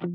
¿Qué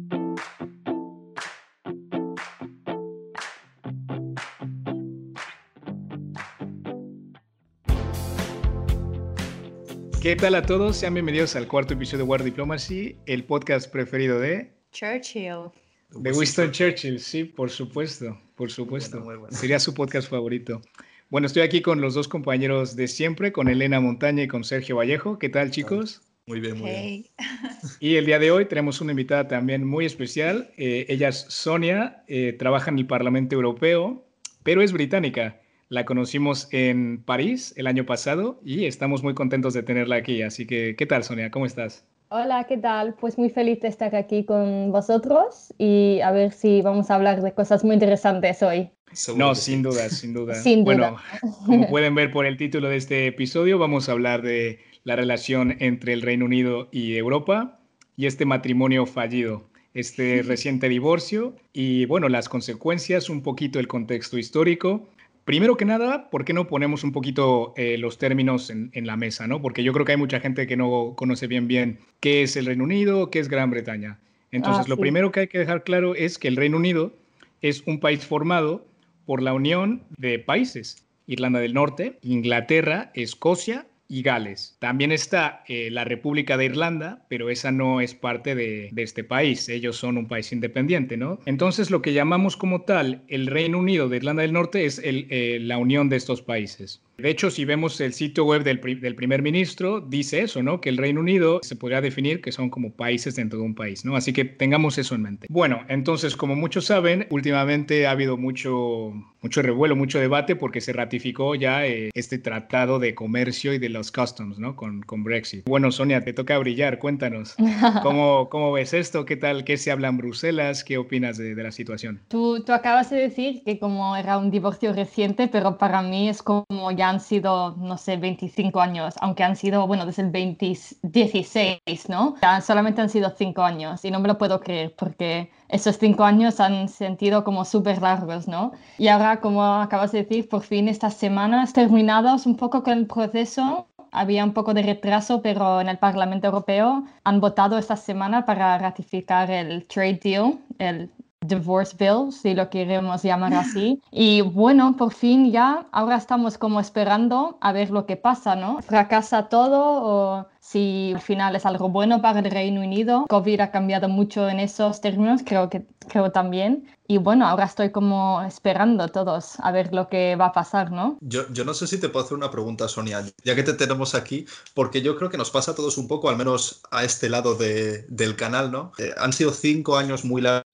tal a todos? Sean bienvenidos al cuarto episodio de War Diplomacy, el podcast preferido de Churchill. De Winston Churchill, sí, por supuesto, por supuesto. Sería su podcast favorito. Bueno, estoy aquí con los dos compañeros de siempre, con Elena Montaña y con Sergio Vallejo. ¿Qué tal, chicos? Muy bien, muy bien. Y el día de hoy tenemos una invitada también muy especial. Eh, ella es Sonia, eh, trabaja en el Parlamento Europeo, pero es británica. La conocimos en París el año pasado y estamos muy contentos de tenerla aquí. Así que, ¿qué tal, Sonia? ¿Cómo estás? Hola, ¿qué tal? Pues muy feliz de estar aquí con vosotros y a ver si vamos a hablar de cosas muy interesantes hoy. No, sin duda, sin duda. sin duda. Bueno, como pueden ver por el título de este episodio, vamos a hablar de la relación entre el Reino Unido y Europa y este matrimonio fallido, este reciente divorcio y, bueno, las consecuencias, un poquito el contexto histórico Primero que nada, ¿por qué no ponemos un poquito eh, los términos en, la mesa? ¿no? Porque yo creo que hay mucha gente que no conoce bien bien qué es el Reino Unido, qué es Gran Bretaña. Entonces, ah, lo primero que hay que dejar claro es que el Reino Unido es un país formado por la unión de países. Irlanda del Norte, Inglaterra, Escocia y Gales. También está eh, la República de Irlanda, pero esa no es parte de, este país, ellos son un país independiente, ¿no? Entonces lo que llamamos como tal el Reino Unido de Irlanda del Norte es eh, la unión de estos países. De hecho, si vemos el sitio web del, primer ministro, dice eso, ¿no? Que el Reino Unido se podría definir que son como países dentro de un país, ¿no? Así que tengamos eso en mente. Bueno, entonces, como muchos saben, últimamente ha habido mucho, mucho revuelo, mucho debate porque se ratificó ya eh, este tratado de comercio y de los customs, ¿no? Con, con Brexit. Bueno, Sonia, te toca brillar, cuéntanos. ¿Cómo, cómo ves esto? ¿Qué tal? ¿Qué se habla en Bruselas? ¿Qué opinas de, de la situación? Tú, tú acabas de decir que como era un divorcio reciente, pero para mí es como ya han sido, no sé, 25 años, aunque han sido, bueno, desde el 16, ¿no? Ya solamente han sido 5 años y no me lo puedo creer porque esos 5 años han sentido como súper largos, ¿no? Y ahora, como acabas de decir, por fin estas semanas terminadas un poco con el proceso, había un poco de retraso, pero en el Parlamento Europeo han votado esta semana para ratificar el trade deal, el Divorce Bill, si lo queremos llamar así. Y bueno, por fin ya, ahora estamos como esperando a ver lo que pasa, ¿no? ¿Fracasa todo o si al final es algo bueno para el Reino Unido? COVID ha cambiado mucho en esos términos, creo que creo también. Y bueno, ahora estoy como esperando todos a ver lo que va a pasar, ¿no? Yo, yo no sé si te puedo hacer una pregunta, Sonia, ya que te tenemos aquí, porque yo creo que nos pasa a todos un poco, al menos a este lado de, del canal, ¿no? Eh, han sido cinco años muy largos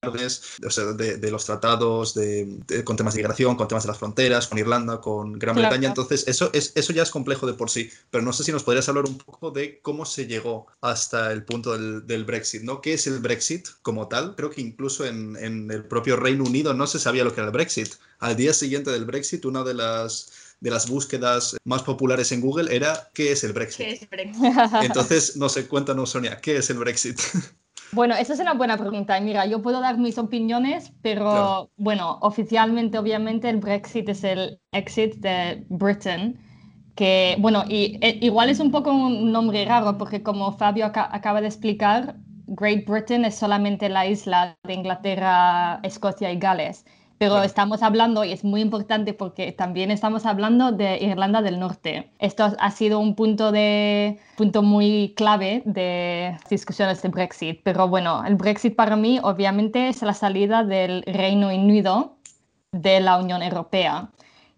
o sea, de, de, los tratados de, con temas de migración, con temas de las fronteras, con Irlanda, con Gran Bretaña, entonces eso, es, eso ya es complejo de por sí, pero no sé si nos podrías hablar un poco de cómo se llegó hasta el punto del, del Brexit, ¿no? ¿Qué es el Brexit como tal? Creo que incluso en en, el propio Reino Unido no se sabía lo que era el Brexit. Al día siguiente del Brexit, una de las, de las búsquedas más populares en Google era ¿qué es el Brexit? ¿Qué es Brexit? Entonces, no sé, cuéntanos, Sonia, ¿qué es el Brexit? Bueno, esa es una buena pregunta. Mira, yo puedo dar mis opiniones, pero bueno, oficialmente, obviamente, el Brexit es el exit de Britain, que, bueno, y, e, igual es un poco un nombre raro, porque como Fabio acaba de explicar, Great Britain es solamente la isla de Inglaterra, Escocia y Gales. Pero estamos hablando, y es muy importante porque también estamos hablando de Irlanda del Norte. Esto ha sido un punto, de, punto muy clave de discusiones de Brexit. Pero bueno, el Brexit para mí obviamente es la salida del Reino Unido de la Unión Europea.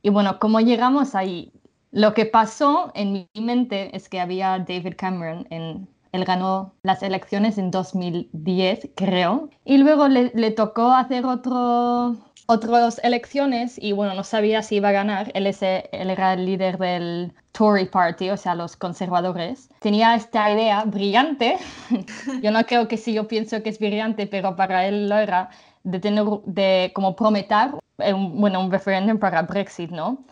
Y bueno, ¿cómo llegamos ahí? Lo que pasó en mi mente es que había David Cameron en él ganó las elecciones en 2010, creo. Y luego le, tocó hacer otro, otras elecciones y bueno, no sabía si iba a ganar. Él, él era el líder del Tory Party, o sea, los conservadores. Tenía esta idea brillante. yo no creo que sí, yo pienso que es brillante, pero para él lo era de tener, de como prometer un, bueno, un referéndum para Brexit, ¿no?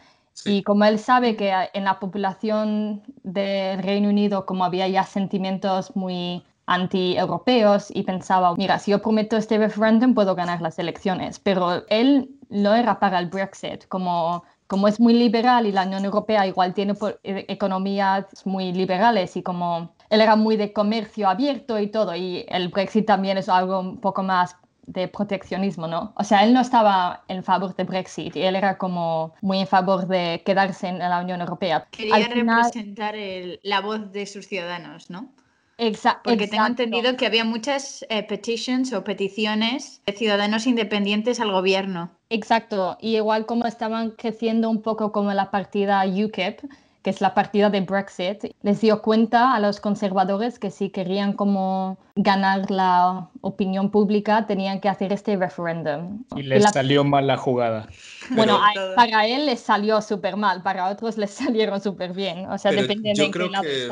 Y como él sabe que en la población del Reino Unido, como había ya sentimientos muy anti-europeos y pensaba, mira, si yo prometo este referéndum puedo ganar las elecciones, pero él no era para el Brexit, como, como es muy liberal y la Unión Europea igual tiene e, economías muy liberales y como él era muy de comercio abierto y todo, y el Brexit también es algo un poco más de proteccionismo, ¿no? O sea, él no estaba en favor de Brexit, él era como muy en favor de quedarse en la Unión Europea. Quería representar la voz de sus ciudadanos, ¿no? Exacto. Porque tengo entendido que había muchas eh, petitions o peticiones de ciudadanos independientes al gobierno. Exacto. Y igual como estaban creciendo un poco como la partida UKIP, que es la partida de Brexit, les dio cuenta a los conservadores que si querían como ganar la opinión pública tenían que hacer este referéndum. Y les salió mal la jugada. Bueno, para él les salió súper mal, para otros les salieron súper bien. O sea, dependiendo de creo que...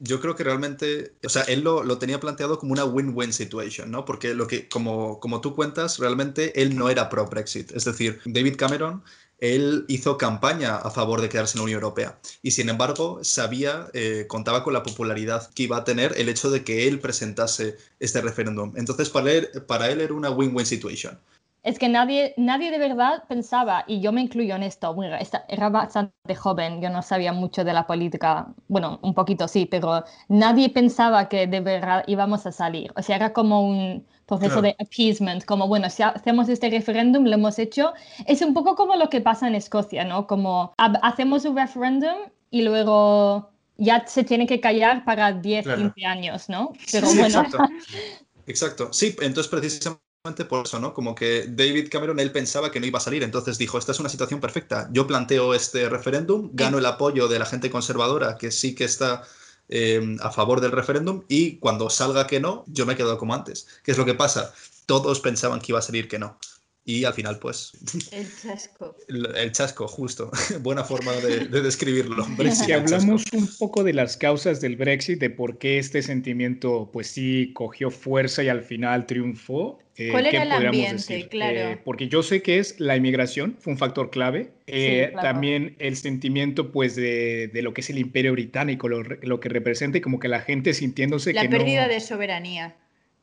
Yo creo que realmente, o sea, él lo, lo tenía planteado como una win-win situation, ¿no? Porque lo que, como, como tú cuentas, realmente él no era pro-Brexit. Es decir, David Cameron él hizo campaña a favor de quedarse en la Unión Europea y sin embargo sabía, eh, contaba con la popularidad que iba a tener el hecho de que él presentase este referéndum. Entonces para él, para él era una win-win situation. Es que nadie, nadie de verdad pensaba, y yo me incluyo en esto, bueno, era bastante joven, yo no sabía mucho de la política, bueno, un poquito sí, pero nadie pensaba que de verdad íbamos a salir. O sea, era como un, proceso de appeasement, como bueno, si hacemos este referéndum, lo hemos hecho. Es un poco como lo que pasa en Escocia, ¿no? Como hacemos un referéndum y luego ya se tiene que callar para 10, 15 años, ¿no? Pero bueno. Exacto. exacto. Sí, entonces precisamente por eso, ¿no? Como que David Cameron, él pensaba que no iba a salir, entonces dijo, esta es una situación perfecta, yo planteo este referéndum, gano el apoyo de la gente conservadora que sí que está Em, a favor del referéndum y cuando salga que no, yo me he quedado como antes. ¿Qué es lo que pasa? Todos pensaban que iba a salir que no. Y al final, pues... El chasco. El, chasco, justo. Buena forma de, describirlo. si hablamos un poco de las causas del Brexit, de por qué este sentimiento, pues sí, cogió fuerza y al final triunfó. Eh, ¿Cuál era el ambiente? Claro. Eh, porque yo sé que es la inmigración, fue un factor clave. Eh, también el sentimiento, pues, de, lo que es el imperio británico, lo, que representa y como que la gente sintiéndose la que La pérdida de soberanía.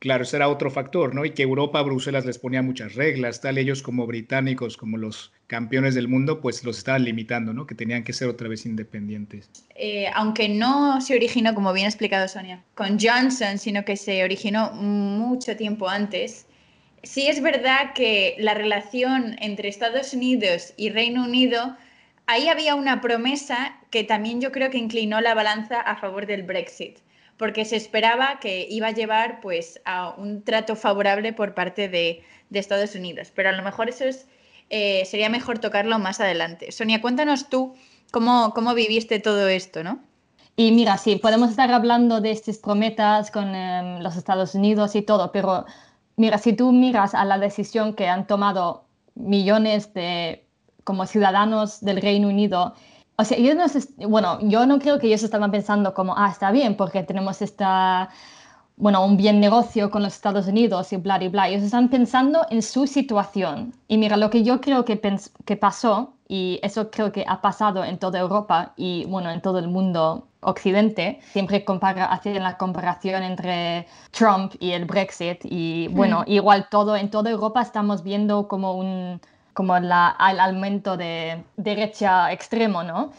Claro, ese era otro factor, ¿no? Y que Europa, Bruselas les ponía muchas reglas, tal ellos como británicos, como los campeones del mundo, pues los estaban limitando, ¿no? Que tenían que ser otra vez independientes. Eh, aunque no se originó, como bien ha explicado Sonia, con Johnson, sino que se originó mucho tiempo antes, sí es verdad que la relación entre Estados Unidos y Reino Unido, ahí había una promesa que también yo creo que inclinó la balanza a favor del Brexit porque se esperaba que iba a llevar pues, a un trato favorable por parte de, Estados Unidos. Pero a lo mejor eso es, eh, sería mejor tocarlo más adelante. Sonia, cuéntanos tú cómo, cómo viviste todo esto, ¿no? Y mira, sí, podemos estar hablando de estas promesas con em, los Estados Unidos y todo, pero mira, si tú miras a la decisión que han tomado millones de como ciudadanos del Reino Unido o sea, ellos no bueno, yo no creo que ellos estaban pensando como, ah, está bien, porque tenemos esta, bueno, un bien negocio con los Estados Unidos y bla, y bla. Ellos están pensando en su situación. Y mira, lo que yo creo que, que pasó, y eso creo que ha pasado en toda Europa y, bueno, en todo el mundo occidente, siempre compara, hacen la comparación entre Trump y el Brexit. Y, bueno, mm. igual todo, en toda Europa estamos viendo como un como la, el aumento de derecha extremo, ¿no?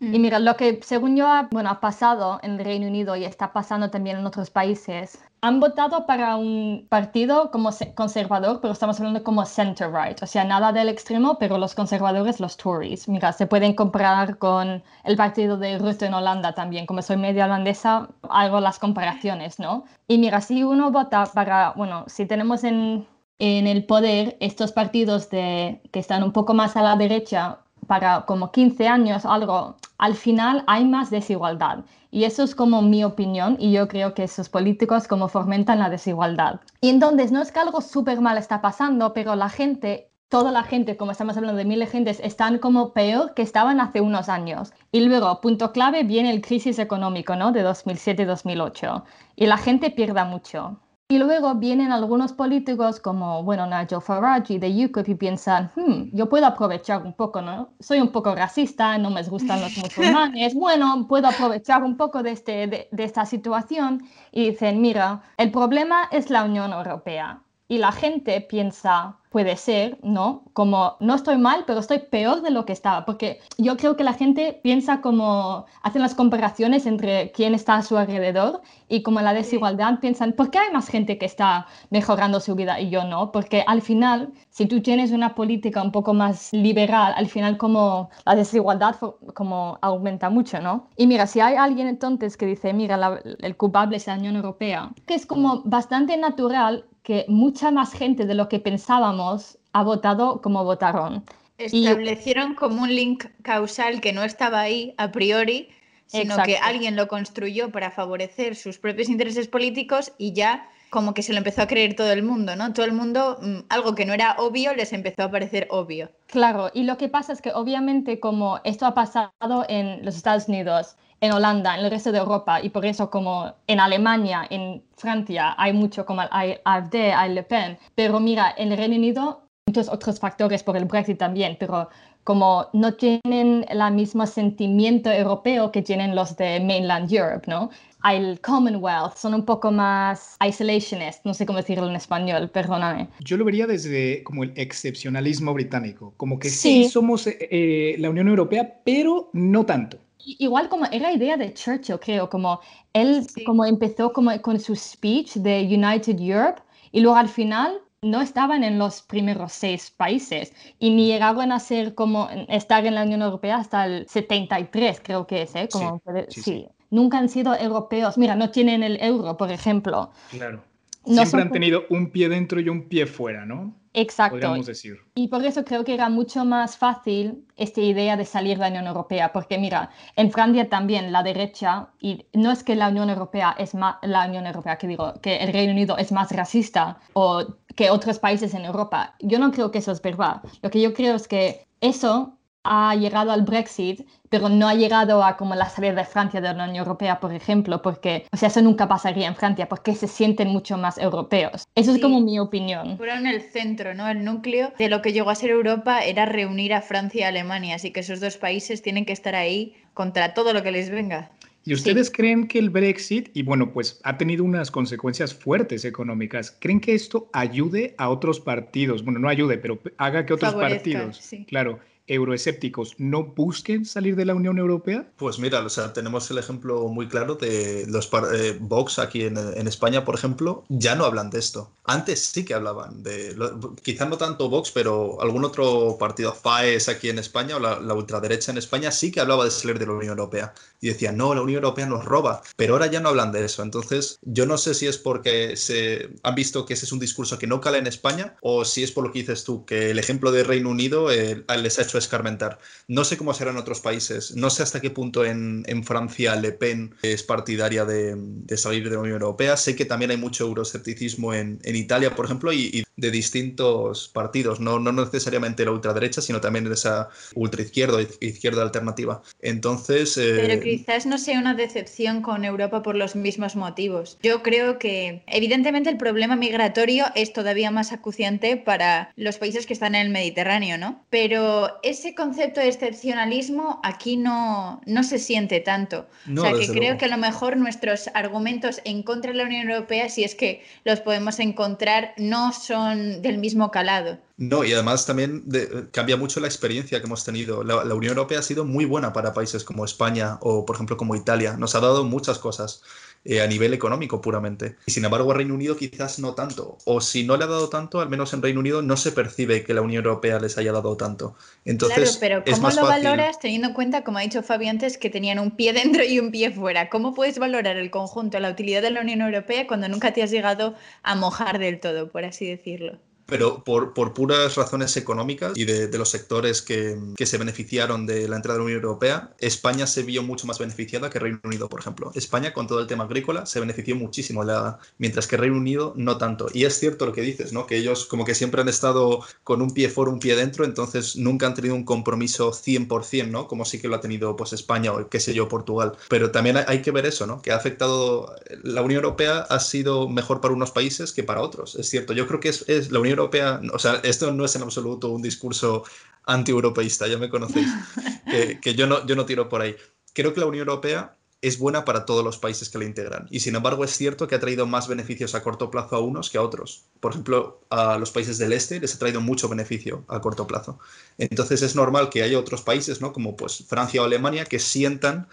Y mm. mira, lo que según yo bueno, ha pasado en el Reino Unido y está pasando también en otros países, han votado para un partido como conservador, pero estamos hablando como center-right, o sea, nada del extremo, pero los conservadores, los Tories. Mira, se pueden comparar con el partido de Rutte en Holanda también, como soy media holandesa, hago las comparaciones, ¿no? Y mira, si uno vota para, bueno, si tenemos en en el poder estos partidos que están un poco más a la derecha para como 15 años, algo, al final hay más desigualdad. Y eso es como mi opinión y yo creo que esos políticos como fomentan la desigualdad. Y entonces no es que algo súper mal está pasando, pero la gente, toda la gente, como estamos hablando de miles de gentes, están como peor que estaban hace unos años. Y luego, punto clave, viene el crisis económico, ¿no? De 2007-2008. Y la gente pierda mucho. Y luego vienen algunos políticos como, bueno, Nigel Farage de UKIP y piensan, hmm, yo puedo aprovechar un poco, ¿no? Soy un poco racista, no me gustan los musulmanes, bueno, puedo aprovechar un poco de, este, de, esta situación y dicen, mira, el problema es la Unión Europea. Y la gente piensa, puede ser, ¿no? Como no estoy mal, pero estoy peor de lo que estaba, porque yo creo que la gente piensa como, hacen las comparaciones entre quién está a su alrededor y como la desigualdad piensan, ¿por qué hay más gente que está mejorando su vida y yo no? Porque al final, si tú tienes una política un poco más liberal, al final como la desigualdad como aumenta mucho, ¿no? Y mira, si hay alguien entonces que dice, mira, el culpable es la Unión Europea, que es como bastante natural que mucha más gente de lo que pensábamos ha votado como votaron. Establecieron como un link causal que no estaba ahí a priori, sino que alguien lo construyó para favorecer sus propios intereses políticos y ya como que se lo empezó a creer todo el mundo, ¿no? Todo el mundo, mm, algo que no era obvio, les empezó a parecer obvio. Claro, y lo que pasa es que obviamente como esto ha pasado en los Estados Unidos, en Holanda, en el resto de Europa, y por eso como en Alemania, en Francia, hay mucho como hay AfD, hay Le Pen, pero mira, en el Reino Unido, muchos otros factores por el Brexit también, pero como no tienen el mismo sentimiento europeo que tienen los de mainland Europe, ¿no? Hay el Commonwealth, son un poco más isolationist, no sé cómo decirlo en español, perdóname. Yo lo vería desde como el excepcionalismo británico, como que sí, somos eh, eh, la Unión Europea, pero no tanto. Igual como era idea de Churchill, creo, como él como empezó como con su speech de United Europe y luego al final no estaban en los primeros seis países y ni llegaron a ser como estar en la Unión Europea hasta el 73, creo que es, ¿eh? Como, sí, Nunca han sido europeos. Mira, no tienen el euro, por ejemplo. Claro. Siempre han tenido un pie dentro y un pie fuera, ¿no? Exacto. Podríamos decir. Y por eso creo que era mucho más fácil esta idea de salir de la Unión Europea, porque mira, en Francia también la derecha, y no es que la Unión Europea es más, la Unión Europea, que digo, que el Reino Unido es más racista o que otros países en Europa. Yo no creo que eso es verdad. Lo que yo creo es que eso ha llegado al Brexit, pero no ha llegado a como la salida de Francia de la Unión Europea, por ejemplo, porque, o sea, eso nunca pasaría en Francia, porque se sienten mucho más europeos. Eso es como mi opinión. Fueron el centro, ¿no? El núcleo de lo que llegó a ser Europa era reunir a Francia y Alemania, así que esos dos países tienen que estar ahí contra todo lo que les venga. ¿Y ustedes creen que el Brexit, y bueno, pues ha tenido unas consecuencias fuertes económicas, creen que esto ayude a otros partidos? Bueno, no ayude, pero haga que otros partidos, claro, euroescépticos no busquen salir de la Unión Europea? Pues mira, o sea, tenemos el ejemplo muy claro de los eh, Vox aquí en, España, por ejemplo, ya no hablan de esto. Antes sí que hablaban de, quizá no tanto Vox, pero algún otro partido, FAES aquí en España o la, ultraderecha en España sí que hablaba de salir de la Unión Europea y decían, no, la Unión Europea nos roba, pero ahora ya no hablan de eso. Entonces, yo no sé si es porque se han visto que ese es un discurso que no cala en España o si es por lo que dices tú, que el ejemplo de Reino Unido eh, les ha hecho escarmentar. No sé cómo será en otros países, no sé hasta qué punto en, Francia Le Pen es partidaria de, salir de la Unión Europea. Sé que también hay mucho euroscepticismo en, Italia, por ejemplo, y, de distintos partidos, no, no necesariamente la ultraderecha, sino también esa ultraizquierda, izquierda alternativa. Entonces... Eh, quizás no sea una decepción con Europa por los mismos motivos. Yo creo que evidentemente el problema migratorio es todavía más acuciante para los países que están en el Mediterráneo, ¿no? Pero ese concepto de excepcionalismo aquí no, no se siente tanto. o sea, que creo que a lo mejor nuestros argumentos en contra de la Unión Europea, si es que los podemos encontrar, no son del mismo calado. No, y además también cambia mucho la experiencia que hemos tenido. La, la, Unión Europea ha sido muy buena para países como España o, por ejemplo, como Italia. Nos ha dado muchas cosas. Eh, a nivel económico puramente. Y sin embargo, a Reino Unido quizás no tanto. O si no le ha dado tanto, al menos en Reino Unido no se percibe que la Unión Europea les haya dado tanto. Entonces, claro, pero ¿cómo lo valoras teniendo en cuenta, como ha dicho Fabi antes, que tenían un pie dentro y un pie fuera? ¿Cómo puedes valorar el conjunto, la utilidad de la Unión Europea cuando nunca te has llegado a mojar del todo, por así decirlo? Pero por, por, puras razones económicas y de, de los sectores que, que, se beneficiaron de la entrada de la Unión Europea, España se vio mucho más beneficiada que Reino Unido, por ejemplo. España, con todo el tema agrícola, se benefició muchísimo, mientras que Reino Unido no tanto. Y es cierto lo que dices, ¿no? que ellos como que siempre han estado con un pie fuera, un pie dentro, entonces nunca han tenido un compromiso 100%, ¿no? como sí que lo ha tenido pues, España o qué sé yo, Portugal. Pero también hay que ver eso, ¿no? que ha afectado, la Unión Europea ha sido mejor para unos países que para otros. Es cierto, yo creo que es, es la Unión Europea, o sea, esto no es en absoluto un discurso anti-europeísta, ya me conocéis, que, yo, no, yo no tiro por ahí. Creo que la Unión Europea es buena para todos los países que la integran. Y sin embargo es cierto que ha traído más beneficios a corto plazo a unos que a otros. Por ejemplo, a los países del este les ha traído mucho beneficio a corto plazo. Entonces es normal que haya otros países, ¿no? como pues Francia o Alemania, que sientan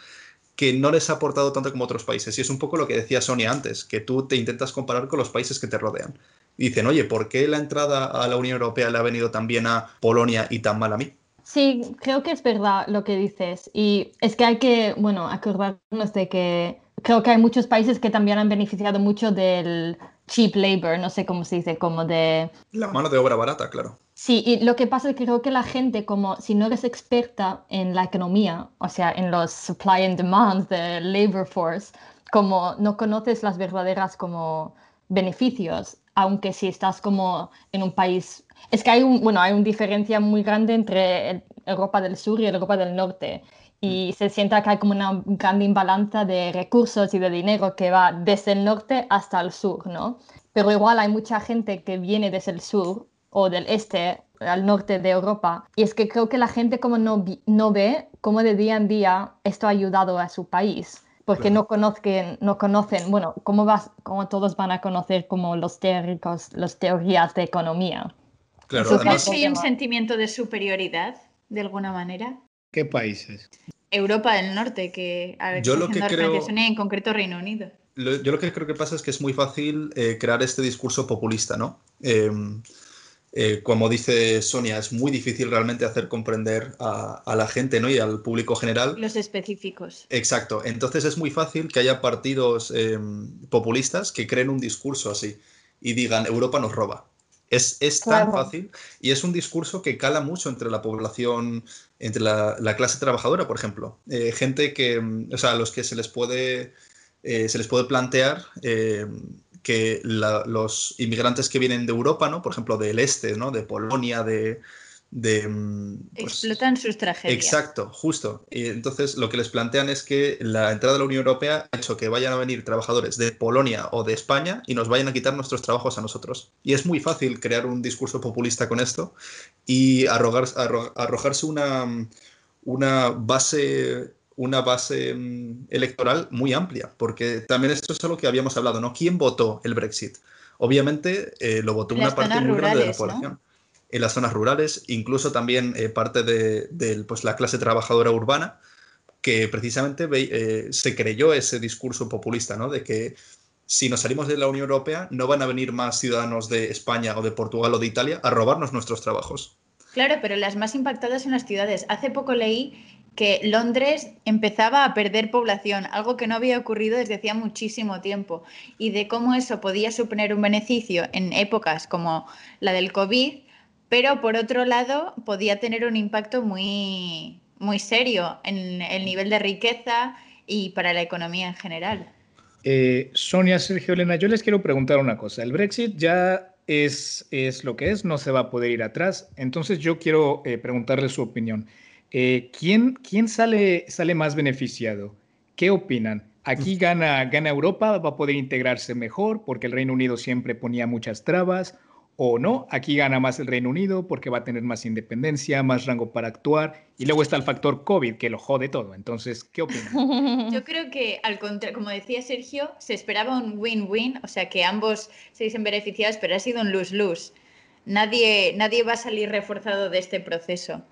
que no les ha aportado tanto como otros países. Y es un poco lo que decía Sonia antes, que tú te intentas comparar con los países que te rodean. Dicen, oye, ¿por qué la entrada a la Unión Europea le ha venido tan bien a Polonia y tan mal a mí? Sí, creo que es verdad lo que dices. Y es que hay que, bueno, acordarnos de que creo que hay muchos países que también han beneficiado mucho del cheap labor, no sé cómo se dice, como de... La mano de obra barata, claro. Sí, y lo que pasa es que creo que la gente, como si no eres experta en la economía, o sea, en los supply and demand de labor force, como no conoces las verdaderas como beneficios, aunque si estás como en un país es que hay, un, bueno, hay una diferencia muy grande entre Europa del Sur y Europa del Norte. Y mm. se siente que hay como una gran imbalanza de recursos y de dinero que va desde el norte hasta el sur, ¿no? Pero igual hay mucha gente que viene desde el sur o del este al norte de Europa. Y es que creo que la gente como no, no ve cómo de día en día esto ha ayudado a su país porque no conocen, no conocen, bueno, cómo, vas, cómo todos van a conocer como los teóricos, las teorías de economía. Claro, además... hay un sentimiento de superioridad, de alguna manera? ¿Qué países? Europa del Norte, que a yo lo que creo... en concreto Reino Unido. yo lo que creo que pasa es que es muy fácil eh, crear este discurso populista, ¿no? Em, eh, como dice Sonia, es muy difícil realmente hacer comprender a, a, la gente ¿no? y al público general. Los específicos. Exacto. Entonces es muy fácil que haya partidos em, populistas que creen un discurso así y digan Europa nos roba. Es, tan fácil y es un discurso que cala mucho entre la población, entre la, clase trabajadora, por ejemplo. Eh, gente que, mm, o sea, a los que se les puede, eh, se les puede plantear que los inmigrantes que vienen de Europa, ¿no? por ejemplo, del este, ¿no? de Polonia, de, de... Mm, pues Explotan sus tragedias. Exacto, justo. Y entonces lo que les plantean es que la entrada a la Unión Europea ha hecho que vayan a venir trabajadores de Polonia o de España y nos vayan a quitar nuestros trabajos a nosotros. Y es muy fácil crear un discurso populista con esto y arrojarse una, una base una base mm, electoral muy amplia, porque también esto es algo que habíamos hablado, ¿no? ¿Quién votó el Brexit? Obviamente eh, lo votó una parte muy grande de la población en las zonas rurales, incluso también eh, parte de, pues, la clase trabajadora urbana, que precisamente eh, se creyó ese discurso populista, ¿no? De que si nos salimos de la Unión Europea no van a venir más ciudadanos de España o de Portugal o de Italia a robarnos nuestros trabajos. Claro, pero las más impactadas son las ciudades. Hace poco leí que Londres empezaba a perder población, algo que no había ocurrido desde hacía muchísimo tiempo, y de cómo eso podía suponer un beneficio en épocas como la del COVID, pero por otro lado podía tener un impacto muy, muy serio en el nivel de riqueza y para la economía en general. Eh, Sonia, Sergio, Elena, yo les quiero preguntar una cosa. El Brexit ya es, es lo que es, no se va a poder ir atrás. Entonces yo quiero eh, preguntarle su opinión. Eh, ¿quién, ¿Quién sale, sale más beneficiado? ¿Qué opinan? Aquí mm. gana, gana Europa, va a poder integrarse mejor porque el Reino Unido siempre ponía muchas trabas o no. Aquí gana más el Reino Unido porque va a tener más independencia, más rango para actuar. Y luego está el factor COVID que lo jode todo. Entonces, ¿qué opinas? Yo creo que, al contrario, como decía Sergio, se esperaba un win-win, o sea, que ambos se dicen beneficiados, pero ha sido un lose-lose. Nadie, nadie va a salir reforzado de este proceso.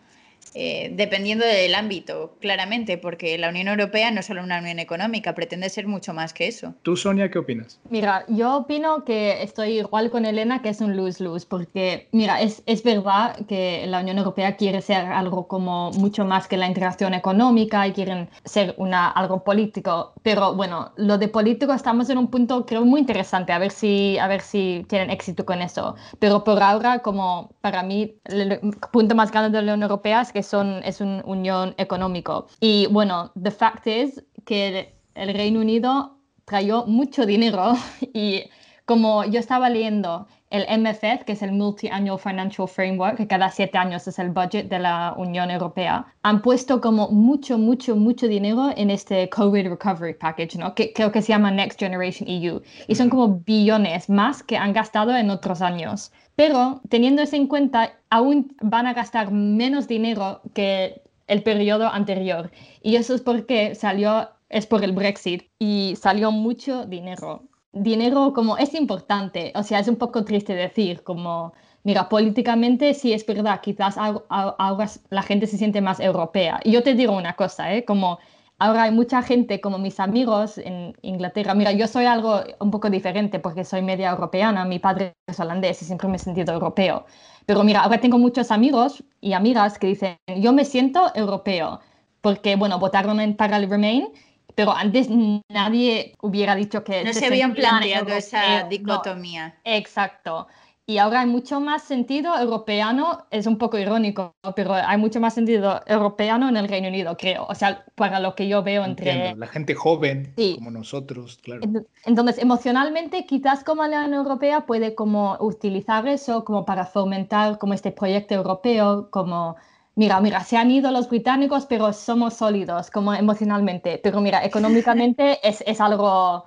Eh, dependiendo del ámbito, claramente, porque la Unión Europea no es solo una unión económica, pretende ser mucho más que eso. ¿Tú, Sonia, qué opinas? Mira, yo opino que estoy igual con Elena, que es un lose-lose, porque, mira, es, es verdad que la Unión Europea quiere ser algo como mucho más que la integración económica y quieren ser una, algo político, pero bueno, lo de político estamos en un punto, creo, muy interesante, a ver si, a ver si tienen éxito con eso. Pero por ahora, como para mí, el punto más grande de la Unión Europea es que son, es una unión económico. Y bueno, the fact is que el, Reino Unido trayó mucho dinero y como yo estaba leyendo el MFF, que es el Multi-Annual Financial Framework, que cada siete años es el budget de la Unión Europea, han puesto como mucho, mucho, mucho dinero en este COVID Recovery Package, ¿no? que creo que se llama Next Generation EU. Y son como billones más que han gastado en otros años. Pero teniendo eso en cuenta, aún van a gastar menos dinero que el periodo anterior. Y eso es porque salió es por el Brexit y salió mucho dinero. Dinero como es importante, o sea, es un poco triste decir, como, mira, políticamente sí es verdad, quizás ahora la gente se siente más europea. Y yo te digo una cosa, ¿eh? como ahora hay mucha gente, como mis amigos en Inglaterra, mira, yo soy algo un poco diferente porque soy media europeana, mi padre es holandés y siempre me he sentido europeo. Pero mira, ahora tengo muchos amigos y amigas que dicen, yo me siento europeo porque, bueno, votaron en para el Remain pero antes nadie hubiera dicho que... No se, habían planteado esa dicotomía. exacto. Y ahora hay mucho más sentido europeano, es un poco irónico, pero hay mucho más sentido europeano en el Reino Unido, creo. O sea, para lo que yo veo entre... La gente joven, como nosotros, claro. Entonces, emocionalmente, quizás como la Unión Europea puede como utilizar eso como para fomentar como este proyecto europeo, como mira, mira, se han ido los británicos, pero somos sólidos como emocionalmente. Pero mira, económicamente es, es algo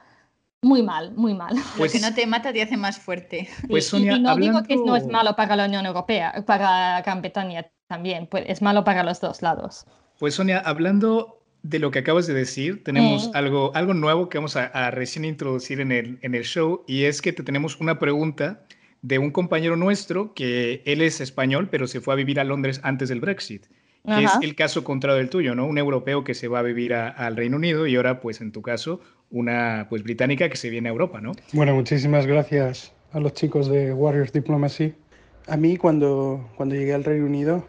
muy mal, muy mal. Pues que no te mata te hace más fuerte. Pues Sonia, y, no digo que no es malo para la Unión Europea, para Gran Bretaña también, pues es malo para los dos lados. Pues Sonia, hablando de lo que acabas de decir, tenemos algo, algo nuevo que vamos a, a, recién introducir en el, en el show y es que te tenemos una pregunta de un compañero nuestro que él es español, pero se fue a vivir a Londres antes del Brexit. Que es el caso contrario del tuyo, ¿no? Un europeo que se va a vivir al Reino Unido y ahora, pues en tu caso, una pues británica que se viene a Europa, ¿no? Bueno, muchísimas gracias a los chicos de Warriors Diplomacy. A mí cuando, cuando llegué al Reino Unido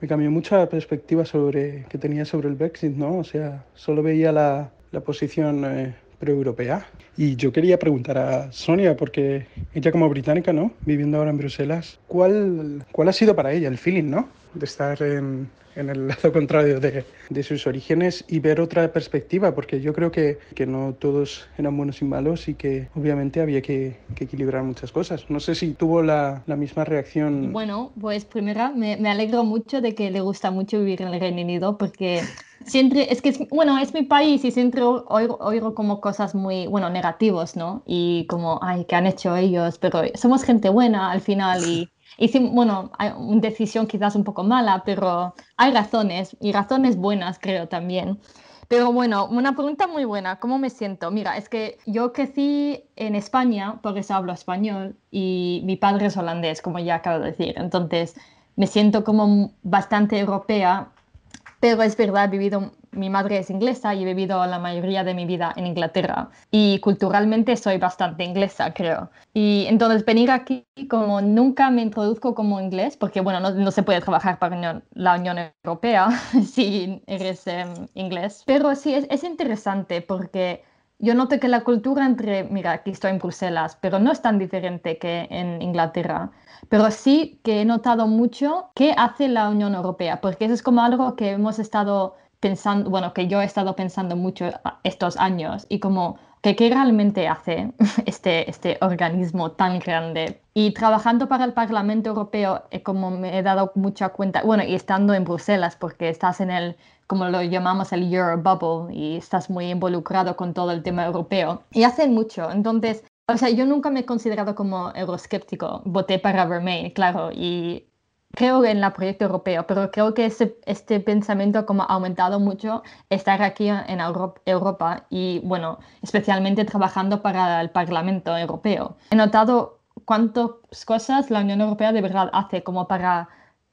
me cambió mucho la perspectiva sobre, que tenía sobre el Brexit, ¿no? O sea, solo veía la, la posición eh, pre-europea. Y yo quería preguntar a Sonia, porque ella como británica, ¿no? Viviendo ahora en Bruselas, ¿cuál, cuál ha sido para ella el feeling, ¿no? De estar en, en el lado contrario de, de, sus orígenes y ver otra perspectiva, porque yo creo que, que, no todos eran buenos y malos y que obviamente había que, que equilibrar muchas cosas. No sé si tuvo la, la misma reacción. Bueno, pues primero me, me, alegro mucho de que le gusta mucho vivir en el Reino Unido, porque siempre, es que, es, bueno, es mi país y siempre oigo, oigo como cosas muy, bueno, negativos, ¿no? Y como, ay, ¿qué han hecho ellos? Pero somos gente buena al final y bueno, hay una decisión quizás un poco mala, pero hay razones y razones buenas creo también. Pero bueno, una pregunta muy buena, ¿cómo me siento? Mira, es que yo crecí en España, por eso hablo español, y mi padre es holandés, como ya acabo de decir. Entonces, me siento como bastante europea, pero es verdad, he vivido mi madre es inglesa y he vivido la mayoría de mi vida en Inglaterra y culturalmente soy bastante inglesa, creo. Y entonces venir aquí como nunca me introduzco como inglés, porque bueno, no, no se puede trabajar para la Unión Europea si eres um, inglés, pero sí es, es interesante porque yo noto que la cultura entre, mira, aquí estoy en Bruselas, pero no es tan diferente que en Inglaterra. Pero sí que he notado mucho qué hace la Unión Europea, porque eso es como algo que hemos estado pensando, bueno, que yo he estado pensando mucho estos años y como que qué realmente hace este, este organismo tan grande. Y trabajando para el Parlamento Europeo, eh, como me he dado mucha cuenta, bueno, y estando en Bruselas, porque estás en el, como lo llamamos el Euro Bubble, y estás muy involucrado con todo el tema europeo, y hacen mucho. Entonces, o sea, yo nunca me he considerado como euroscéptico. Voté para Remain, claro, y creo en el proyecto europeo, pero creo que este, este pensamiento como ha aumentado mucho estar aquí en Europa y, bueno, especialmente trabajando para el Parlamento Europeo. He notado cuántas cosas la Unión Europea de verdad hace como para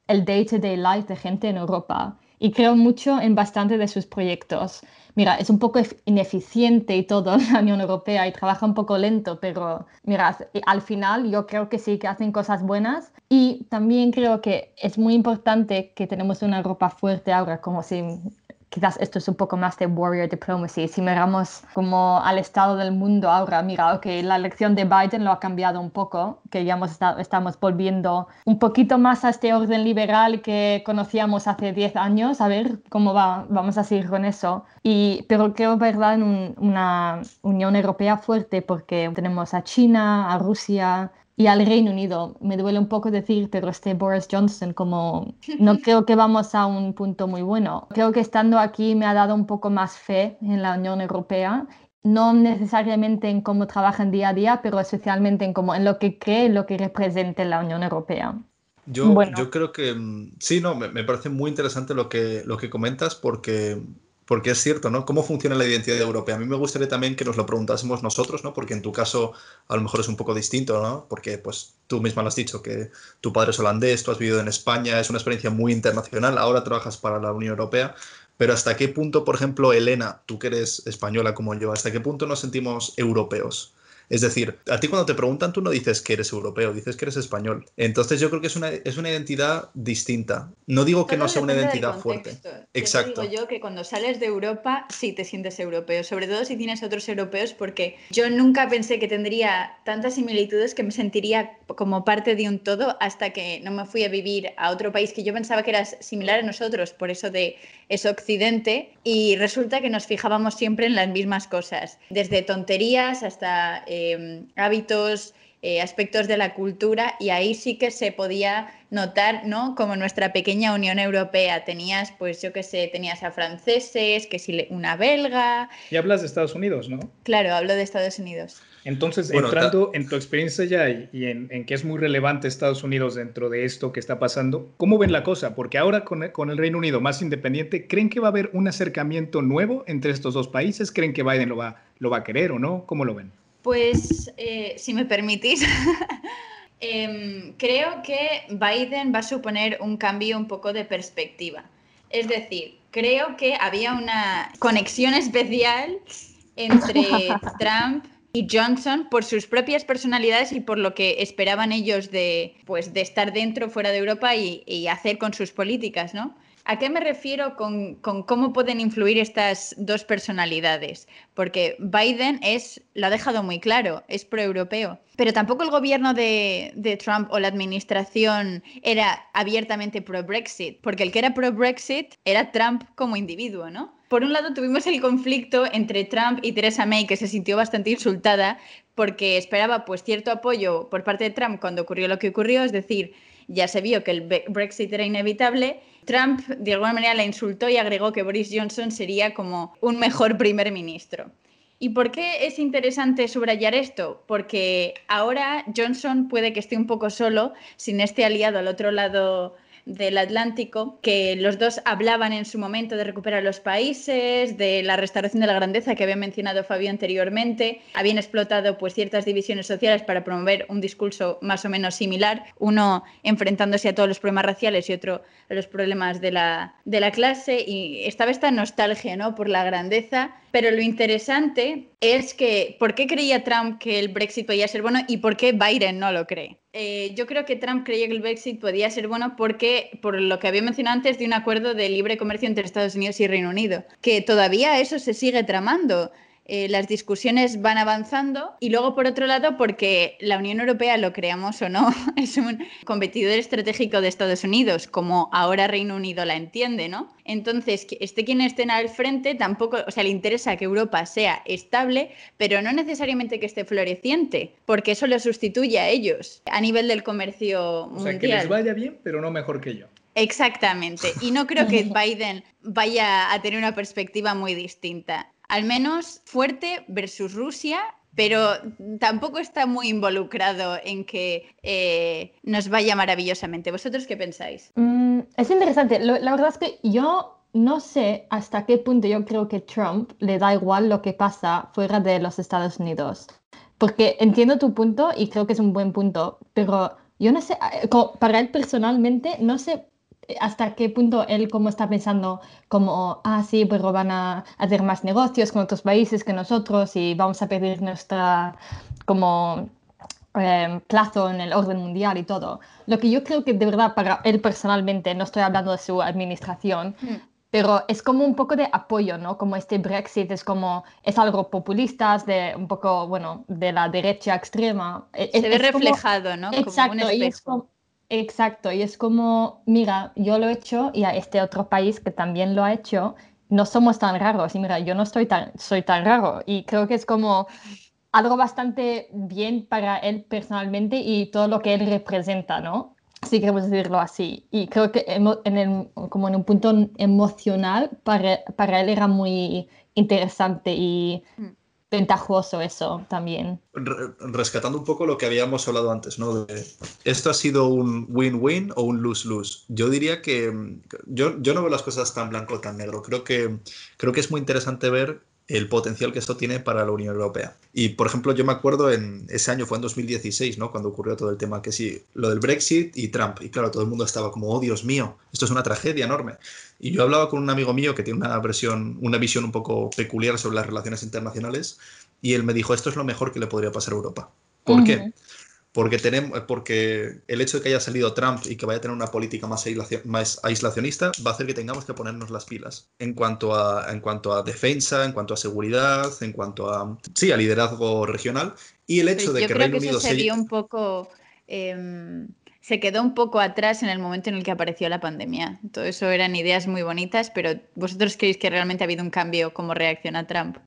el day-to-day -day life de gente en Europa y creo mucho en bastante de sus proyectos. Mira, es un poco ineficiente y todo la Unión Europea y trabaja un poco lento, pero mira, al final yo creo que sí que hacen cosas buenas. Y también creo que es muy importante que tenemos una Europa fuerte ahora, como si quizás esto es un poco más de warrior diplomacy. Si miramos como al estado del mundo ahora, mira, que la elección de Biden lo ha cambiado un poco, que ya hemos estamos volviendo un poquito más a este orden liberal que conocíamos hace 10 años, a ver cómo va, vamos a seguir con eso. Y, pero creo, ¿verdad?, en una Unión Europea fuerte porque tenemos a China, a Rusia, y al Reino Unido. Me duele un poco decir, pero este Boris Johnson, como no creo que vamos a un punto muy bueno. Creo que estando aquí me ha dado un poco más fe en la Unión Europea, no necesariamente en cómo trabajan día a día, pero especialmente en, cómo, en lo que cree, lo que representa la Unión Europea. Yo, yo creo que mm, sí, no, me, me, parece muy interesante lo que, lo que comentas porque Porque es cierto, ¿no? ¿Cómo funciona la identidad europea? A mí me gustaría también que nos lo preguntásemos nosotros, ¿no? Porque en tu caso a lo mejor es un poco distinto, ¿no? Porque pues tú misma lo has dicho, que tu padre es holandés, tú has vivido en España, es una experiencia muy internacional, ahora trabajas para la Unión Europea, pero ¿hasta qué punto, por ejemplo, Elena, tú que eres española como yo, ¿hasta qué punto nos sentimos europeos? Es decir, a ti cuando te preguntan tú no dices que eres europeo, dices que eres español. Entonces yo creo que es una, es una identidad distinta. No digo que no sea una identidad fuerte. Exacto. Yo digo yo que cuando sales de Europa sí te sientes europeo, sobre todo si tienes otros europeos, porque yo nunca pensé que tendría tantas similitudes que me sentiría como parte de un todo hasta que no me fui a vivir a otro país que yo pensaba que era similar a nosotros, por eso de es Occidente, y resulta que nos fijábamos siempre en las mismas cosas, desde tonterías hasta Em, hábitos, eh, aspectos de la cultura y ahí sí que se podía notar, ¿no? Como nuestra pequeña Unión Europea. Tenías, pues yo qué sé, tenías a franceses, que si una belga. Y hablas de Estados Unidos, ¿no? Claro, hablo de Estados Unidos. Entonces, entrando en tu experiencia ya y, en, en, que es muy relevante Estados Unidos dentro de esto que está pasando, ¿cómo ven la cosa? Porque ahora con, con, el Reino Unido más independiente, ¿creen que va a haber un acercamiento nuevo entre estos dos países? ¿Creen que Biden lo va, lo va a querer o no? ¿Cómo lo ven? Pues, eh, si me permitís, em, creo que Biden va a suponer un cambio un poco de perspectiva. Es decir, creo que había una conexión especial entre Trump y Johnson por sus propias personalidades y por lo que esperaban ellos de, pues, de estar dentro, fuera de Europa y, hacer con sus políticas, ¿no? ¿A qué me refiero con, cómo pueden influir estas dos personalidades? Porque Biden es, lo ha dejado muy claro, es pro-europeo. Pero tampoco el gobierno de, de, Trump o la administración era abiertamente pro-Brexit, porque el que era pro-Brexit era Trump como individuo, ¿no? Por un lado tuvimos el conflicto entre Trump y Theresa May, que se sintió bastante insultada porque esperaba pues cierto apoyo por parte de Trump cuando ocurrió lo que ocurrió, es decir, ya se vio que el Brexit era inevitable, Trump de alguna manera la insultó y agregó que Boris Johnson sería como un mejor primer ministro. ¿Y por qué es interesante subrayar esto? Porque ahora Johnson puede que esté un poco solo, sin este aliado al otro lado del Atlántico, que los dos hablaban en su momento de recuperar los países, de la restauración de la grandeza que había mencionado Fabio anteriormente, habían explotado pues ciertas divisiones sociales para promover un discurso más o menos similar, uno enfrentándose a todos los problemas raciales y otro a los problemas de la, de la clase, y estaba esta nostalgia ¿no? por la grandeza pero lo interesante es que, ¿por qué creía Trump que el Brexit podía ser bueno y por qué Biden no lo cree? Eh, yo creo que Trump creía que el Brexit podía ser bueno porque, por lo que había mencionado antes, de un acuerdo de libre comercio entre Estados Unidos y Reino Unido, que todavía eso se sigue tramando. Eh, las discusiones van avanzando y luego por otro lado porque la Unión Europea, lo creamos o no, es un competidor estratégico de Estados Unidos, como ahora Reino Unido la entiende, ¿no? Entonces, esté quien esté al frente, tampoco, o sea, le interesa que Europa sea estable, pero no necesariamente que esté floreciente, porque eso lo sustituye a ellos a nivel del comercio mundial. O sea, que les vaya bien, pero no mejor que yo. Exactamente. Y no creo que Biden vaya a tener una perspectiva muy distinta al menos fuerte versus Rusia, pero tampoco está muy involucrado en que eh, nos vaya maravillosamente. ¿Vosotros qué pensáis? Mm, es interesante. la verdad es que yo no sé hasta qué punto yo creo que Trump le da igual lo que pasa fuera de los Estados Unidos. Porque entiendo tu punto y creo que es un buen punto, pero yo no sé, eh, para él personalmente, no sé hasta qué punto él como está pensando como, ah, sí, pero van a hacer más negocios con otros países que nosotros y vamos a pedir nuestra como em, plazo en el orden mundial y todo. Lo que yo creo que de verdad para él personalmente, no estoy hablando de su administración, hmm. pero es como un poco de apoyo, ¿no? Como este Brexit es como, es algo populista, es de un poco, bueno, de la derecha extrema. E, Se ve reflejado, ¿no? Exacto, como, Exacto, y es como, mira, yo lo he hecho y a este otro país que también lo ha hecho, no somos tan raros. Y mira, yo no estoy tan, soy tan raro. Y creo que es como algo bastante bien para él personalmente y todo lo que él representa, ¿no? Si queremos decirlo así. Y creo que en el, como en un punto emocional para, para él era muy interesante y... Ventajoso eso también. Rescatando un poco lo que habíamos hablado antes, ¿no? ¿Esto ha sido un win-win o un lose-lose? Yo diría que yo, yo no veo las cosas tan blanco o tan negro. Creo que, creo que es muy interesante ver el potencial que esto tiene para la Unión Europea. Y, por ejemplo, yo me acuerdo en ese año, fue en 2016, ¿no? Cuando ocurrió todo el tema, que sí, lo del Brexit y Trump. Y claro, todo el mundo estaba como, oh, Dios mío, esto es una tragedia enorme. Y yo hablaba con un amigo mío que tiene una versión, una visión un poco peculiar sobre las relaciones internacionales, y él me dijo, esto es lo mejor que le podría pasar a Europa. ¿Por qué? Porque, tenemos, porque el hecho de que haya salido Trump y que vaya a tener una política más, más aislacionista va a hacer que tengamos que ponernos las pilas en cuanto, a, en cuanto a defensa, en cuanto a seguridad, en cuanto a, sí, a liderazgo regional. Y el hecho de que creo Reino que Unido se... un poco... Em, se quedó un poco atrás en el momento en el que apareció la pandemia. Todo eso eran ideas muy bonitas, pero ¿vosotros creéis que realmente ha habido un cambio como reacciona Trump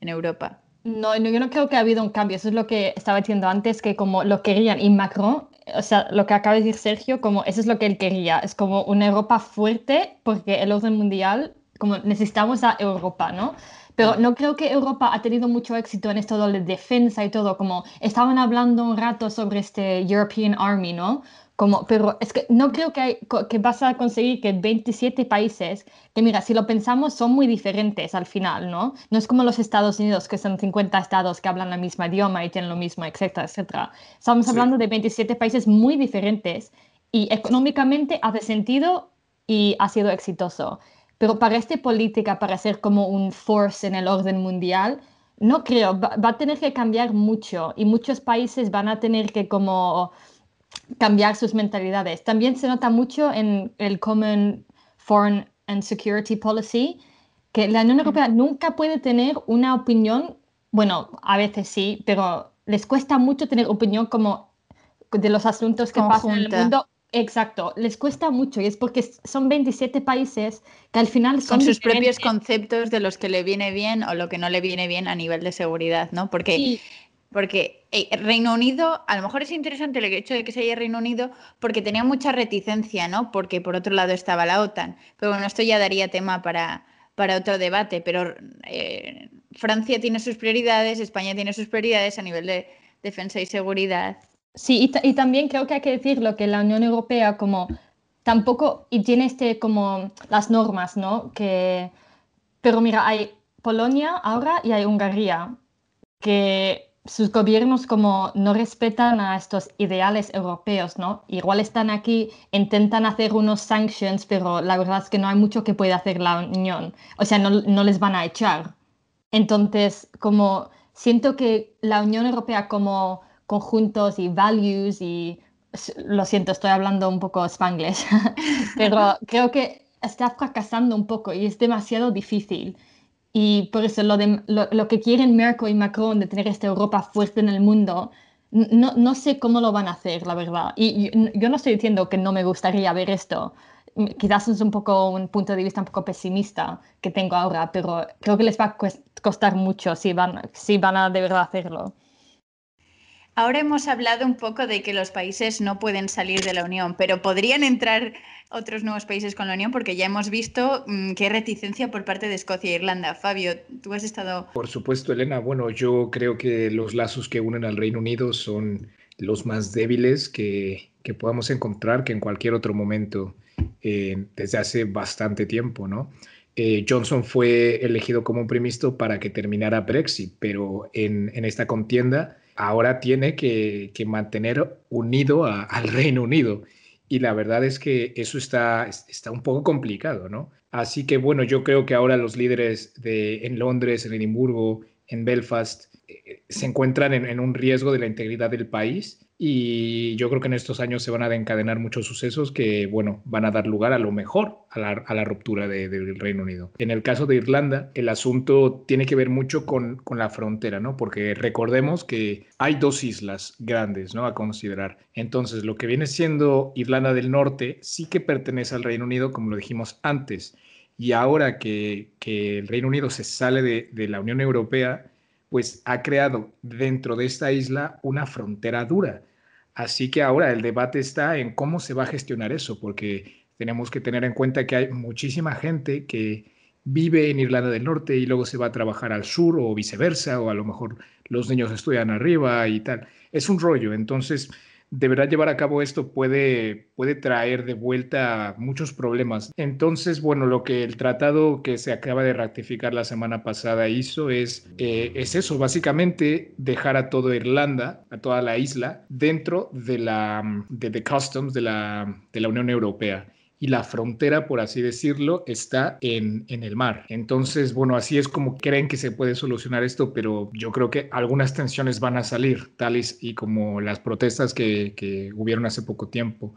en Europa? No, yo no creo que ha habido un cambio. Eso es lo que estaba diciendo antes, que como lo querían. Y Macron, o sea, lo que acaba de decir Sergio, como eso es lo que él quería. Es como una Europa fuerte, porque el orden mundial, como necesitamos a Europa, ¿no? Pero no creo que Europa ha tenido mucho éxito en esto de defensa y todo, como estaban hablando un rato sobre este European Army, ¿no? Como, pero es que no creo que, que vas a conseguir que 27 países, que mira, si lo pensamos, son muy diferentes al final, ¿no? No es como los Estados Unidos, que son 50 estados que hablan el mismo idioma y tienen lo mismo, etcétera, etcétera. Estamos hablando de 27 países muy diferentes y económicamente hace sentido y ha sido exitoso. Pero para esta política, para ser como un force en el orden mundial, no creo, va, va a tener que cambiar mucho y muchos países van a tener que como cambiar sus mentalidades. También se nota mucho en el Common Foreign and Security Policy que la Unión Europea nunca puede tener una opinión, bueno, a veces sí, pero les cuesta mucho tener opinión como de los asuntos que pasan en el mundo. Exacto, les cuesta mucho y es porque son 27 países que al final son Con sus propios conceptos de los que le viene bien o lo que no le viene bien a nivel de seguridad, ¿no? Porque porque Reino Unido, a lo mejor es interesante el hecho de que se haya Reino Unido porque tenía mucha reticencia, ¿no? Porque por otro lado estaba la OTAN. Pero bueno, esto ya daría tema para, para otro debate. Pero eh, Francia tiene sus prioridades, España tiene sus prioridades a nivel de defensa y seguridad. Sí, y, también creo que hay que decirlo que la Unión Europea como tampoco, y tiene este como las normas, ¿no? Que, pero mira, hay Polonia ahora y hay Hungría, que sus gobiernos como no respetan a estos ideales europeos, ¿no? Igual están aquí, intentan hacer unos sanctions, pero la verdad es que no hay mucho que pueda hacer la Unión. O sea, no, no les van a echar. Entonces, como siento que la Unión Europea como conjuntos y values y lo siento, estoy hablando un poco spanglish, pero creo que está fracasando un poco y es demasiado difícil. Y por eso lo, de, lo, que quieren Merkel y Macron de tener esta Europa fuerte en el mundo, no, no sé cómo lo van a hacer, la verdad. Y, yo no estoy diciendo que no me gustaría ver esto. Quizás es un poco un punto de vista un poco pesimista que tengo ahora, pero creo que les va a costar mucho si van, si van a de verdad hacerlo. Ahora hemos hablado un poco de que los países no pueden salir de la Unión, pero podrían entrar otros nuevos países con la Unión porque ya hemos visto mm, qué reticencia por parte de Escocia e Irlanda. Fabio, tú has estado... Por supuesto, Elena. Bueno, yo creo que los lazos que unen al Reino Unido son los más débiles que, que podamos encontrar que en cualquier otro momento eh, desde hace bastante tiempo, ¿no? Eh, Johnson fue elegido como un ministro para que terminara Brexit, pero en, en esta contienda ahora tiene que, mantener unido al Reino Unido y la verdad es que eso está, está un poco complicado, ¿no? Así que bueno, yo creo que ahora los líderes de, en Londres, en Edimburgo, en Belfast, se encuentran en, un riesgo de la integridad del país y yo creo que en estos años se van a encadenar muchos sucesos que, bueno, van a dar lugar a lo mejor a la, ruptura del Reino Unido. En el caso de Irlanda, el asunto tiene que ver mucho con, con, la frontera, ¿no? Porque recordemos que hay dos islas grandes, ¿no? A considerar. Entonces, lo que viene siendo Irlanda del Norte sí que pertenece al Reino Unido, como lo dijimos antes. Y ahora que, el Reino Unido se sale de la Unión Europea, pues ha creado dentro de esta isla una frontera dura Así que ahora el debate está en cómo se va a gestionar eso, porque tenemos que tener en cuenta que hay muchísima gente que, vive en Irlanda del Norte y luego se va a trabajar al sur o viceversa, o a lo mejor los niños estudian arriba y tal. Es un rollo, entonces de verdad llevar a cabo esto puede, puede traer de vuelta muchos problemas. Entonces, bueno, lo que el tratado que se acaba de ratificar la semana pasada hizo es, eh, es eso, básicamente dejar a toda Irlanda, a toda la isla, dentro de la de, de customs de la, de la Unión Europea y la frontera, por así decirlo, está en, en, el mar. Entonces, bueno, así es como creen que se puede solucionar esto, pero yo creo que algunas tensiones van a salir, tales y como las protestas que, que hubieron hace poco tiempo.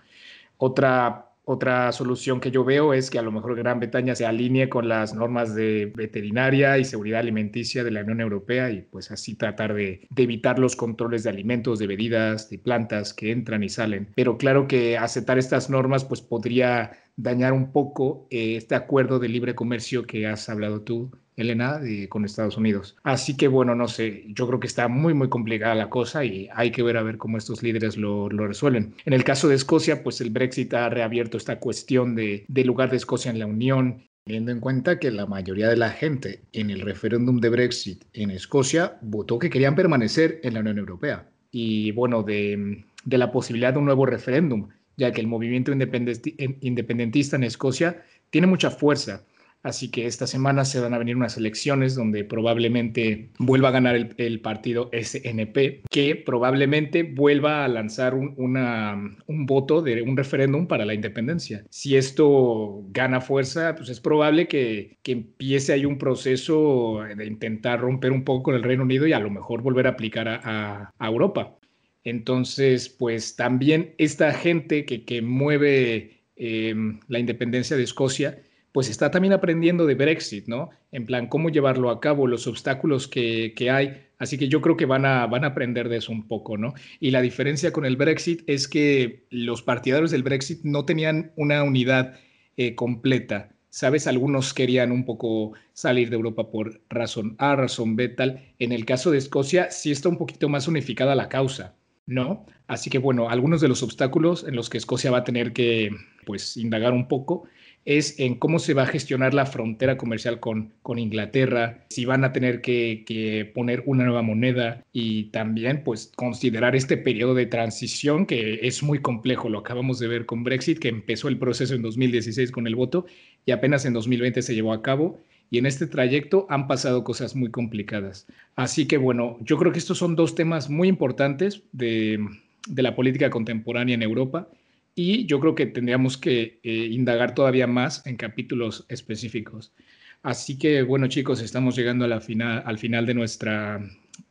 Otra otra solución que yo veo es que a lo mejor Gran Bretaña se alinee con las normas de veterinaria y seguridad alimenticia de la Unión Europea y pues así tratar de, evitar los controles de alimentos, de bebidas, de plantas que entran y salen. Pero claro que aceptar estas normas pues podría dañar un poco eh, este acuerdo de libre comercio que has hablado tú Elena, con Estados Unidos. Así que bueno, no sé, yo creo que está muy, muy complicada la cosa y hay que ver a ver cómo estos líderes lo, lo resuelven. En el caso de Escocia, pues el Brexit ha reabierto esta cuestión de, de lugar de Escocia en la Unión, teniendo en cuenta que la mayoría de la gente en el referéndum de Brexit en Escocia votó que querían permanecer en la Unión Europea. Y bueno, de, de la posibilidad de un nuevo referéndum, ya que el movimiento independentista en Escocia tiene mucha fuerza Así que esta semana se van a venir unas elecciones donde probablemente vuelva a ganar el, partido SNP, que probablemente vuelva a lanzar un, un voto de un referéndum para la independencia. Si esto gana fuerza, pues es probable que, que empiece ahí un proceso de intentar romper un poco con el Reino Unido y a lo mejor volver a aplicar a Europa. Entonces, pues también esta gente que, que mueve eh, la independencia de Escocia, pues está también aprendiendo de Brexit, ¿no? En plan, cómo llevarlo a cabo, los obstáculos que, que, hay. Así que yo creo que van a, van a aprender de eso un poco, ¿no? Y la diferencia con el Brexit es que los partidarios del Brexit no tenían una unidad eh, completa. ¿Sabes? Algunos querían un poco salir de Europa por razón A, razón B, tal. En el caso de Escocia, sí está un poquito más unificada la causa, ¿no? Así que, bueno, algunos de los obstáculos en los que Escocia va a tener que, pues, indagar un poco es en cómo se va a gestionar la frontera comercial con, con Inglaterra, si van a tener que, que, poner una nueva moneda y también pues considerar este periodo de transición que es muy complejo. Lo acabamos de ver con Brexit, que empezó el proceso en 2016 con el voto y apenas en 2020 se llevó a cabo. Y en este trayecto han pasado cosas muy complicadas. Así que bueno, yo creo que estos son dos temas muy importantes de, de la política contemporánea en Europa y yo creo que tendríamos que eh, indagar todavía más en capítulos específicos. Así que, bueno, chicos, estamos llegando a final, al final de, nuestra,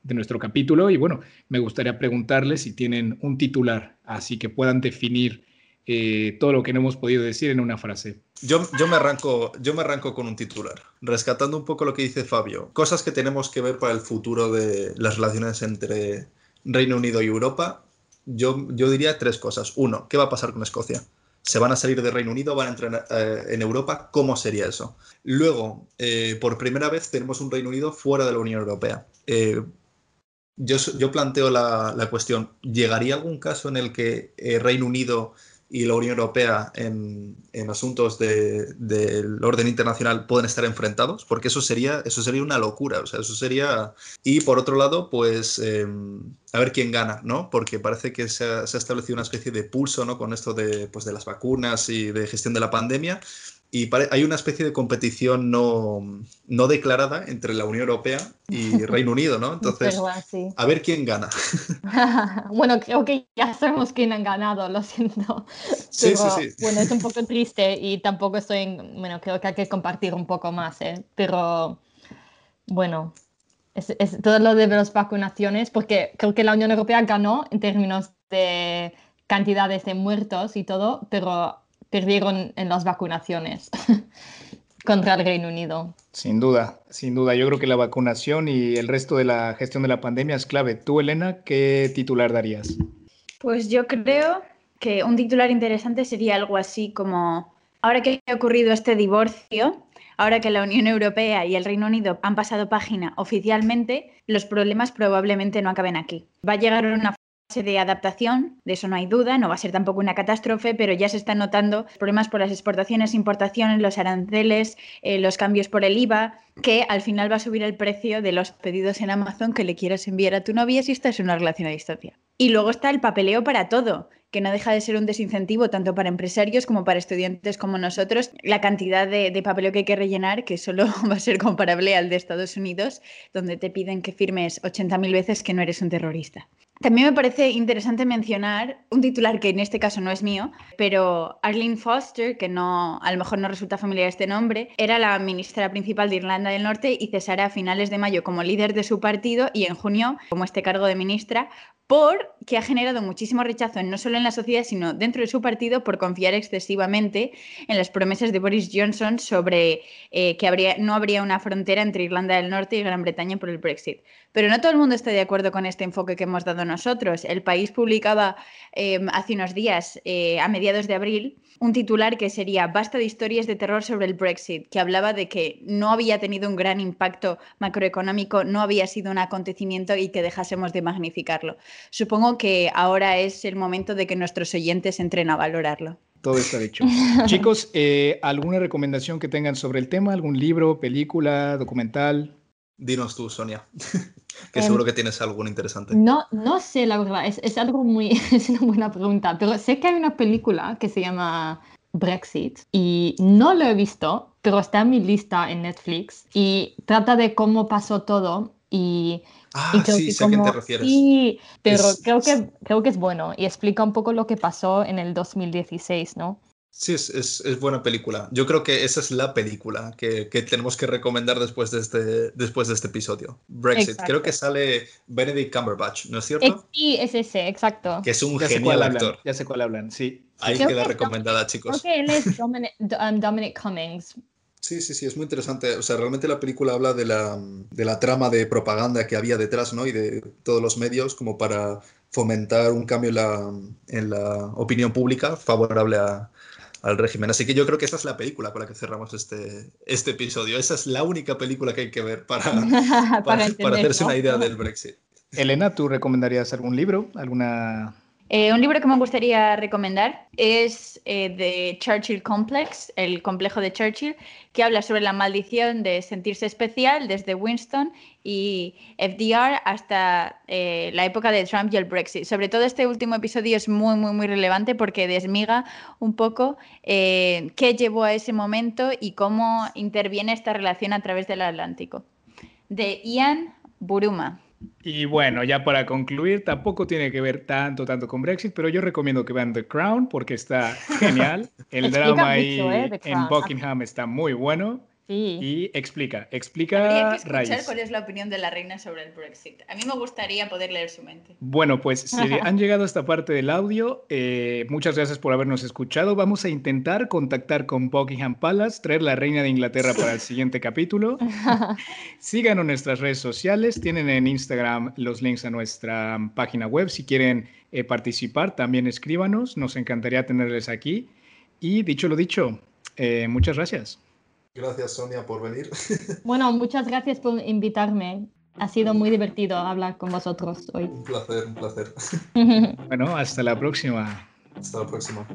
de nuestro capítulo y, bueno, me gustaría preguntarles si tienen un titular, así que puedan definir eh, todo lo que no hemos podido decir en una frase. Yo, yo, me arranco, yo me arranco con un titular, rescatando un poco lo que dice Fabio. Cosas que tenemos que ver para el futuro de las relaciones entre Reino Unido y Europa yo, yo diría tres cosas. Uno, ¿qué va a pasar con Escocia? ¿Se van a salir de Reino Unido? ¿Van a entrar eh, en Europa? ¿Cómo sería eso? Luego, eh, por primera vez tenemos un Reino Unido fuera de la Unión Europea. Eh, yo, yo, planteo la, la, cuestión, ¿llegaría algún caso en el que Reino Unido y la Unión Europea en, en asuntos del de, de orden internacional pueden estar enfrentados, porque eso sería, eso sería una locura, o sea, eso sería... Y por otro lado, pues eh, a ver quién gana, ¿no? Porque parece que se ha, se ha, establecido una especie de pulso, ¿no? Con esto de, pues, de las vacunas y de gestión de la pandemia, y hay una especie de competición no, no, declarada entre la Unión Europea y Reino Unido, ¿no? Entonces, sí. a ver quién gana. bueno, creo que ya sabemos quién han ganado, lo siento. Sí, Pero, sí, sí. Bueno, es un poco triste y tampoco estoy, en, bueno, creo que hay que compartir un poco más, ¿eh? Pero, bueno, es, es todo lo de las vacunaciones, porque creo que la Unión Europea ganó en términos de cantidades de muertos y todo, pero perdieron en las vacunaciones contra el Reino Unido. Sin duda, sin duda. Yo creo que la vacunación y el resto de la gestión de la pandemia es clave. Tú, Elena, ¿qué titular darías? Pues yo creo que un titular interesante sería algo así como, ahora que ha ocurrido este divorcio, ahora que la Unión Europea y el Reino Unido han pasado página oficialmente, los problemas probablemente no acaben aquí. Va a llegar una de adaptación, de eso no hay duda, no va a ser tampoco una catástrofe, pero ya se están notando problemas por las exportaciones, importaciones, los aranceles, eh, los cambios por el IVA, que al final va a subir el precio de los pedidos en Amazon que le quieras enviar a tu novia si estás en una relación a distancia. Y luego está el papeleo para todo, que no deja de ser un desincentivo tanto para empresarios como para estudiantes como nosotros. La cantidad de, de papeleo que hay que rellenar, que solo va a ser comparable al de Estados Unidos, donde te piden que firmes 80.000 veces que no eres un terrorista. También me parece interesante mencionar un titular que en este caso no es mío, pero Arlene Foster, que no, a lo mejor no resulta familiar este nombre, era la ministra principal de Irlanda del Norte y cesará a finales de mayo como líder de su partido y en junio como este cargo de ministra porque ha generado muchísimo rechazo no solo en la sociedad, sino dentro de su partido por confiar excesivamente en las promesas de Boris Johnson sobre eh, que habría, no habría una frontera entre Irlanda del Norte y Gran Bretaña por el Brexit. Pero no todo el mundo está de acuerdo con este enfoque que hemos dado nosotros. El país publicaba eh, hace unos días, eh, a mediados de abril, un titular que sería Basta de historias de terror sobre el Brexit, que hablaba de que no había tenido un gran impacto macroeconómico, no había sido un acontecimiento y que dejásemos de magnificarlo. Supongo que ahora es el momento de que nuestros oyentes entren a valorarlo. Todo está dicho. Chicos, eh, ¿alguna recomendación que tengan sobre el tema? ¿Algún libro, película, documental? Dinos tú, Sonia, que seguro em, que tienes algo interesante. No, no sé, la verdad, es, es algo muy, es una buena pregunta, pero sé que hay una película que se llama Brexit y no lo he visto, pero está en mi lista en Netflix y trata de cómo pasó todo y... Ah, sí, sé a qué te refieres. Sí, pero creo, que, creo que es bueno y explica un poco lo que pasó en el 2016, ¿no? Sí, es, es, es, buena película. Yo creo que esa es la película que, que tenemos que recomendar después de este, después de este episodio. Brexit. Exacto. Creo que sale Benedict Cumberbatch, ¿no es cierto? Sí, es ese, exacto. Que es un ya genial actor. Ya sé cuál hablan, sí. Ahí creo queda recomendada, chicos. Creo que él es Dominic, um, Dominic Cummings. Sí, sí, sí, es muy interesante. O sea, realmente la película habla de la, de la trama de propaganda que había detrás, ¿no? Y de todos los medios como para fomentar un cambio en la, en la opinión pública favorable a, al régimen. Así que yo creo que esa es la película con la que cerramos este, este episodio. Esa es la única película que hay que ver para, para, para, entender, para hacerse ¿no? una idea del Brexit. Elena, ¿tú recomendarías algún libro? ¿Alguna eh, un libro que me gustaría recomendar es eh, de Churchill Complex, el complejo de Churchill, que habla sobre la maldición de sentirse especial desde Winston y FDR hasta eh, la época de Trump y el Brexit. Sobre todo este último episodio es muy, muy, muy relevante porque desmiga un poco eh, qué llevó a ese momento y cómo interviene esta relación a través del Atlántico. De Ian Buruma. Y bueno, ya para concluir, tampoco tiene que ver tanto, tanto con Brexit, pero yo recomiendo que vean The Crown porque está genial. El drama ahí ¿eh? en Buckingham está muy bueno. Sí. Y explica, explica Habría que escuchar raíz. cuál es la opinión de la reina sobre el Brexit. A mí me gustaría poder leer su mente. Bueno, pues si han llegado a esta parte del audio, eh, muchas gracias por habernos escuchado. Vamos a intentar contactar con Buckingham Palace, traer la reina de Inglaterra para el siguiente capítulo. Síganos en nuestras redes sociales, tienen en Instagram los links a nuestra página web. Si quieren eh, participar, también escríbanos, nos encantaría tenerles aquí. Y dicho lo dicho, eh, muchas gracias. Gracias, Sonia, por venir. Bueno, muchas gracias por invitarme. Ha sido muy divertido hablar con vosotros hoy. Un placer, un placer. bueno, hasta la próxima. Hasta la próxima.